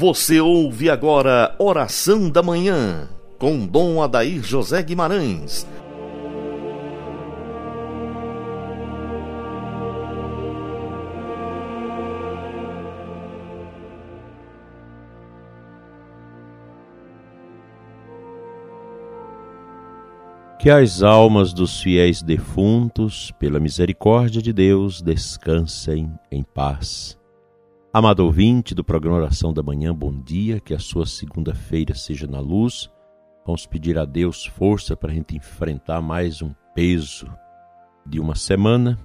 Você ouve agora Oração da Manhã, com Dom Adair José Guimarães. Que as almas dos fiéis defuntos, pela misericórdia de Deus, descansem em paz Amado ouvinte do programa Oração da Manhã, bom dia, que a sua segunda-feira seja na luz. Vamos pedir a Deus força para a gente enfrentar mais um peso de uma semana,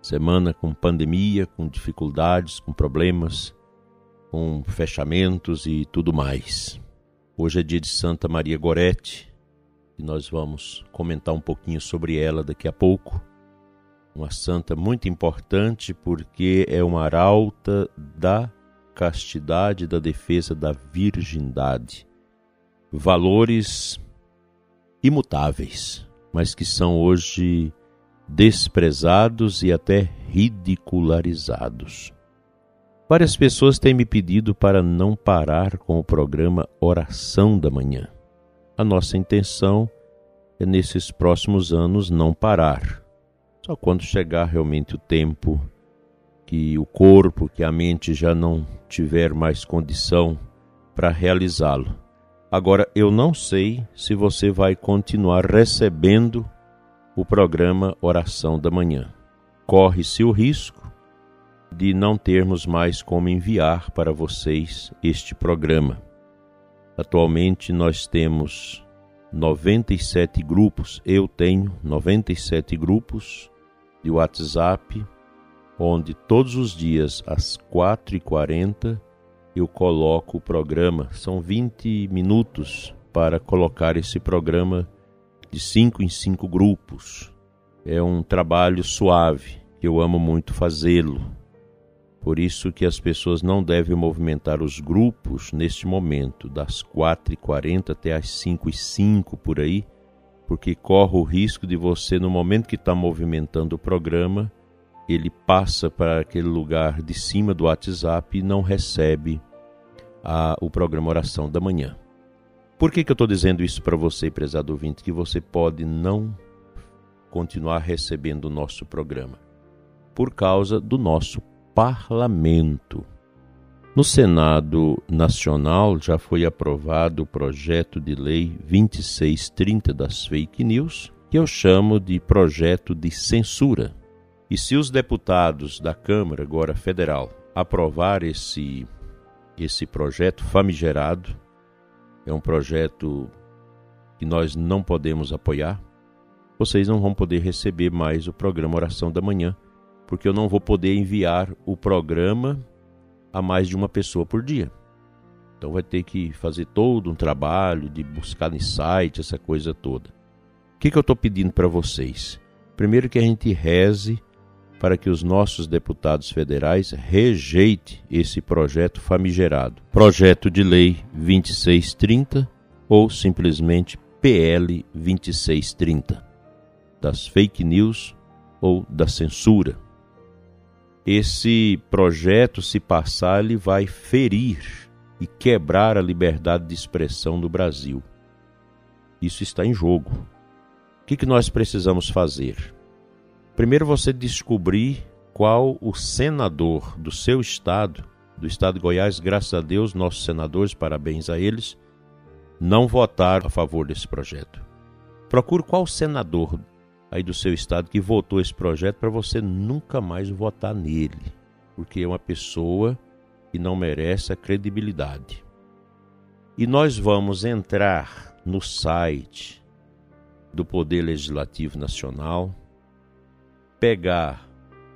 semana com pandemia, com dificuldades, com problemas, com fechamentos e tudo mais. Hoje é dia de Santa Maria Gorete e nós vamos comentar um pouquinho sobre ela daqui a pouco uma santa muito importante porque é uma arauta da castidade, da defesa da virgindade. Valores imutáveis, mas que são hoje desprezados e até ridicularizados. Várias pessoas têm me pedido para não parar com o programa Oração da Manhã. A nossa intenção é, nesses próximos anos, não parar só quando chegar realmente o tempo que o corpo, que a mente já não tiver mais condição para realizá-lo. Agora, eu não sei se você vai continuar recebendo o programa Oração da Manhã. Corre-se o risco de não termos mais como enviar para vocês este programa. Atualmente nós temos 97 grupos, eu tenho 97 grupos de WhatsApp, onde todos os dias às 4h40 eu coloco o programa. São 20 minutos para colocar esse programa de 5 em 5 grupos. É um trabalho suave, eu amo muito fazê-lo. Por isso que as pessoas não devem movimentar os grupos neste momento, das 4h40 até as 5h05 por aí, porque corre o risco de você, no momento que está movimentando o programa, ele passa para aquele lugar de cima do WhatsApp e não recebe a, o programa Oração da Manhã. Por que, que eu estou dizendo isso para você, prezado ouvinte? Que você pode não continuar recebendo o nosso programa por causa do nosso parlamento. No Senado Nacional já foi aprovado o projeto de lei 2630 das fake news, que eu chamo de projeto de censura. E se os deputados da Câmara, agora federal, aprovar esse, esse projeto famigerado, é um projeto que nós não podemos apoiar, vocês não vão poder receber mais o programa Oração da Manhã, porque eu não vou poder enviar o programa a mais de uma pessoa por dia. Então vai ter que fazer todo um trabalho de buscar em site, essa coisa toda. O que, que eu estou pedindo para vocês? Primeiro que a gente reze para que os nossos deputados federais rejeitem esse projeto famigerado. Projeto de Lei 2630 ou simplesmente PL 2630 das fake news ou da censura esse projeto, se passar, ele vai ferir e quebrar a liberdade de expressão no Brasil. Isso está em jogo. O que, que nós precisamos fazer? Primeiro, você descobrir qual o senador do seu estado, do estado de Goiás, graças a Deus, nossos senadores, parabéns a eles, não votaram a favor desse projeto. Procure qual senador aí do seu estado que votou esse projeto para você nunca mais votar nele, porque é uma pessoa que não merece a credibilidade. E nós vamos entrar no site do Poder Legislativo Nacional, pegar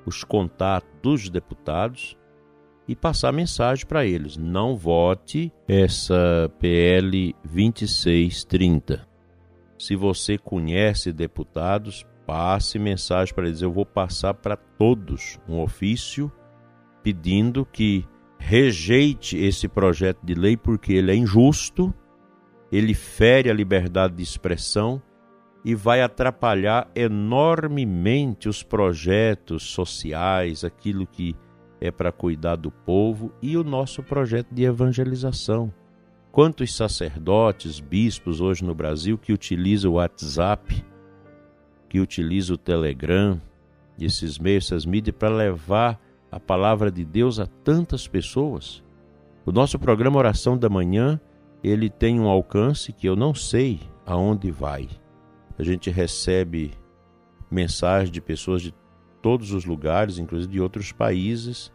os contatos dos deputados e passar mensagem para eles: não vote essa PL 2630. Se você conhece deputados, passe mensagem para eles. Eu vou passar para todos um ofício pedindo que rejeite esse projeto de lei porque ele é injusto, ele fere a liberdade de expressão e vai atrapalhar enormemente os projetos sociais, aquilo que é para cuidar do povo e o nosso projeto de evangelização. Quantos sacerdotes, bispos hoje no Brasil que utilizam o WhatsApp, que utilizam o Telegram, esses meios, essas mídias, para levar a palavra de Deus a tantas pessoas? O nosso programa Oração da Manhã, ele tem um alcance que eu não sei aonde vai. A gente recebe mensagens de pessoas de todos os lugares, inclusive de outros países,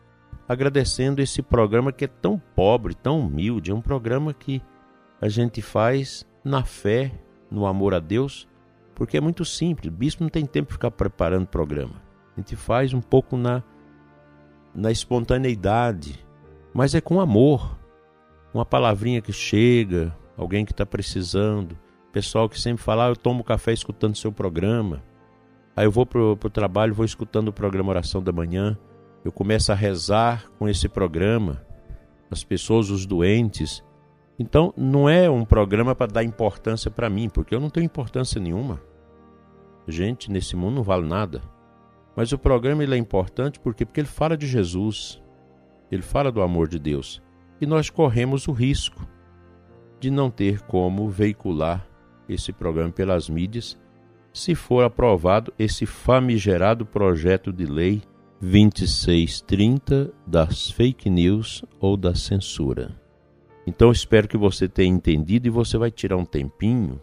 agradecendo esse programa que é tão pobre, tão humilde, é um programa que a gente faz na fé, no amor a Deus, porque é muito simples. O bispo não tem tempo de ficar preparando programa. A gente faz um pouco na, na espontaneidade, mas é com amor. Uma palavrinha que chega, alguém que está precisando, pessoal que sempre fala, ah, eu tomo café escutando seu programa. Aí eu vou para o trabalho, vou escutando o programa Oração da Manhã, eu começo a rezar com esse programa, as pessoas, os doentes. Então, não é um programa para dar importância para mim, porque eu não tenho importância nenhuma. Gente, nesse mundo não vale nada. Mas o programa ele é importante porque, porque ele fala de Jesus, ele fala do amor de Deus. E nós corremos o risco de não ter como veicular esse programa pelas mídias se for aprovado esse famigerado projeto de lei 2630 das fake news ou da censura. Então espero que você tenha entendido e você vai tirar um tempinho.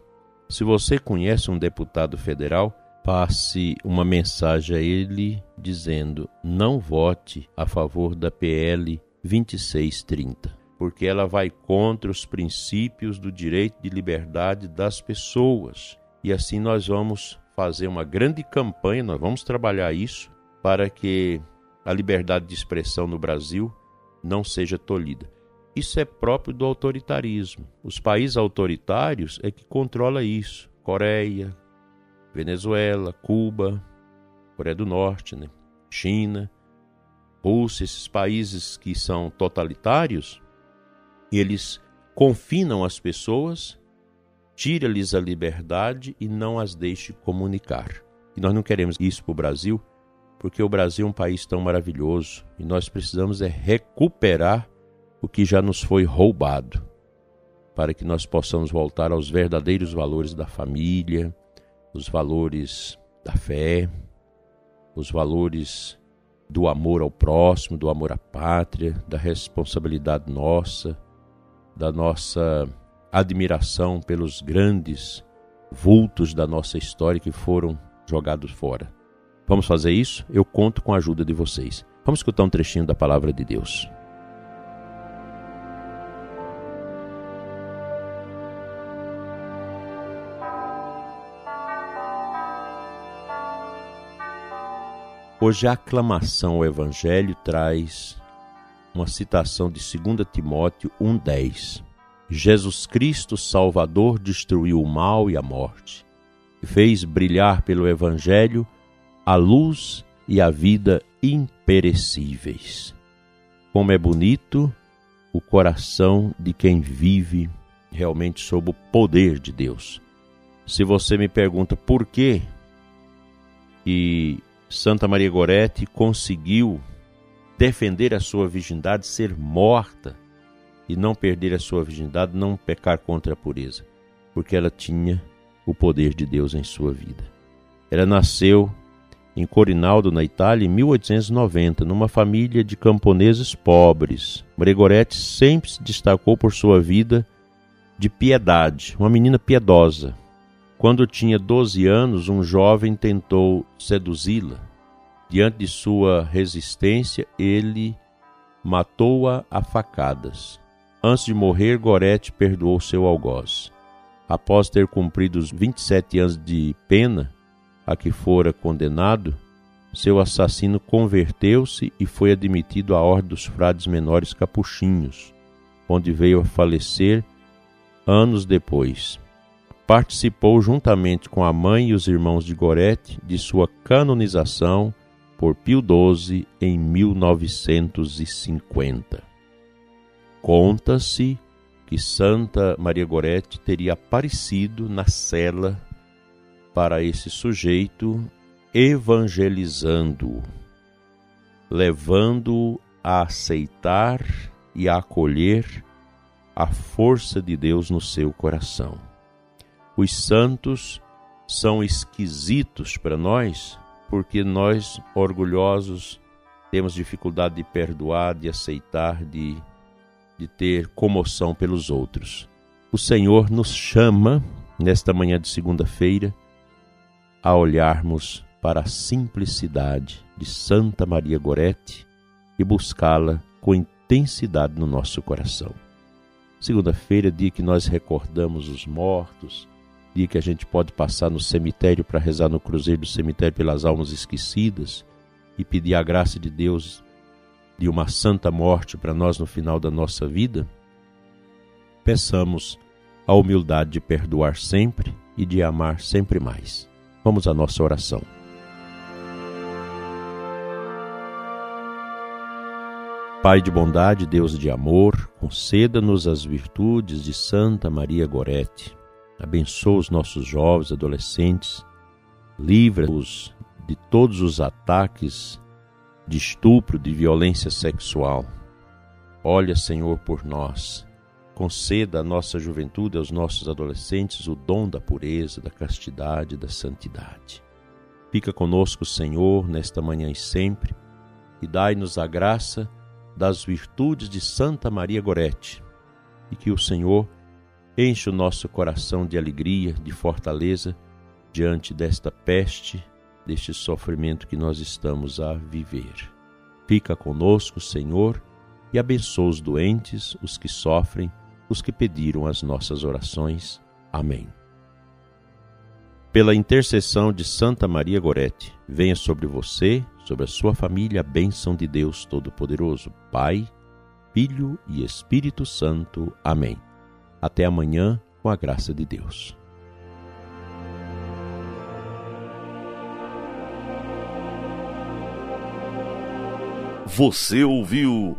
Se você conhece um deputado federal, passe uma mensagem a ele dizendo: não vote a favor da PL 2630, porque ela vai contra os princípios do direito de liberdade das pessoas. E assim nós vamos fazer uma grande campanha, nós vamos trabalhar isso para que a liberdade de expressão no Brasil não seja tolhida. Isso é próprio do autoritarismo. Os países autoritários é que controla isso. Coreia, Venezuela, Cuba, Coreia do Norte, né? China, Rússia, esses países que são totalitários, eles confinam as pessoas, tira-lhes a liberdade e não as deixe comunicar. E nós não queremos isso para o Brasil, porque o Brasil é um país tão maravilhoso e nós precisamos é recuperar o que já nos foi roubado, para que nós possamos voltar aos verdadeiros valores da família, os valores da fé, os valores do amor ao próximo, do amor à pátria, da responsabilidade nossa, da nossa admiração pelos grandes vultos da nossa história que foram jogados fora. Vamos fazer isso? Eu conto com a ajuda de vocês. Vamos escutar um trechinho da palavra de Deus. Hoje a aclamação ao Evangelho traz uma citação de 2 Timóteo 1,10. Jesus Cristo, Salvador, destruiu o mal e a morte, e fez brilhar pelo Evangelho a luz e a vida imperecíveis. Como é bonito o coração de quem vive realmente sob o poder de Deus. Se você me pergunta por que que Santa Maria Gorete conseguiu defender a sua virgindade, ser morta e não perder a sua virgindade, não pecar contra a pureza, porque ela tinha o poder de Deus em sua vida. Ela nasceu em Corinaldo, na Itália, em 1890, numa família de camponeses pobres. Gregoretti sempre se destacou por sua vida de piedade, uma menina piedosa. Quando tinha 12 anos, um jovem tentou seduzi-la. Diante de sua resistência, ele matou-a a facadas. Antes de morrer, Gorete perdoou seu algoz. Após ter cumprido os 27 anos de pena, a que fora condenado, seu assassino converteu-se e foi admitido à ordem dos frades menores capuchinhos, onde veio a falecer anos depois. Participou juntamente com a mãe e os irmãos de Gorete de sua canonização por Pio XII em 1950. Conta-se que Santa Maria Gorete teria aparecido na cela para esse sujeito, evangelizando-o, levando a aceitar e a acolher a força de Deus no seu coração. Os santos são esquisitos para nós porque nós, orgulhosos, temos dificuldade de perdoar, de aceitar, de, de ter comoção pelos outros. O Senhor nos chama, nesta manhã de segunda-feira, a olharmos para a simplicidade de Santa Maria Gorete e buscá-la com intensidade no nosso coração. Segunda-feira, dia que nós recordamos os mortos, dia que a gente pode passar no cemitério para rezar no cruzeiro do cemitério pelas almas esquecidas e pedir a graça de Deus de uma santa morte para nós no final da nossa vida, peçamos a humildade de perdoar sempre e de amar sempre mais. Vamos à nossa oração. Pai de bondade, Deus de amor, conceda-nos as virtudes de Santa Maria Gorete. Abençoa os nossos jovens, adolescentes, livra-os de todos os ataques de estupro, de violência sexual. Olha, Senhor, por nós. Conceda à nossa juventude, aos nossos adolescentes, o dom da pureza, da castidade, da santidade. Fica conosco, Senhor, nesta manhã e sempre, e dai-nos a graça das virtudes de Santa Maria Gorete, e que o Senhor enche o nosso coração de alegria, de fortaleza diante desta peste, deste sofrimento que nós estamos a viver. Fica conosco, Senhor, e abençoa os doentes, os que sofrem, os que pediram as nossas orações. Amém. Pela intercessão de Santa Maria Gorete, venha sobre você, sobre a sua família, a bênção de Deus Todo-Poderoso, Pai, Filho e Espírito Santo. Amém. Até amanhã, com a graça de Deus. Você ouviu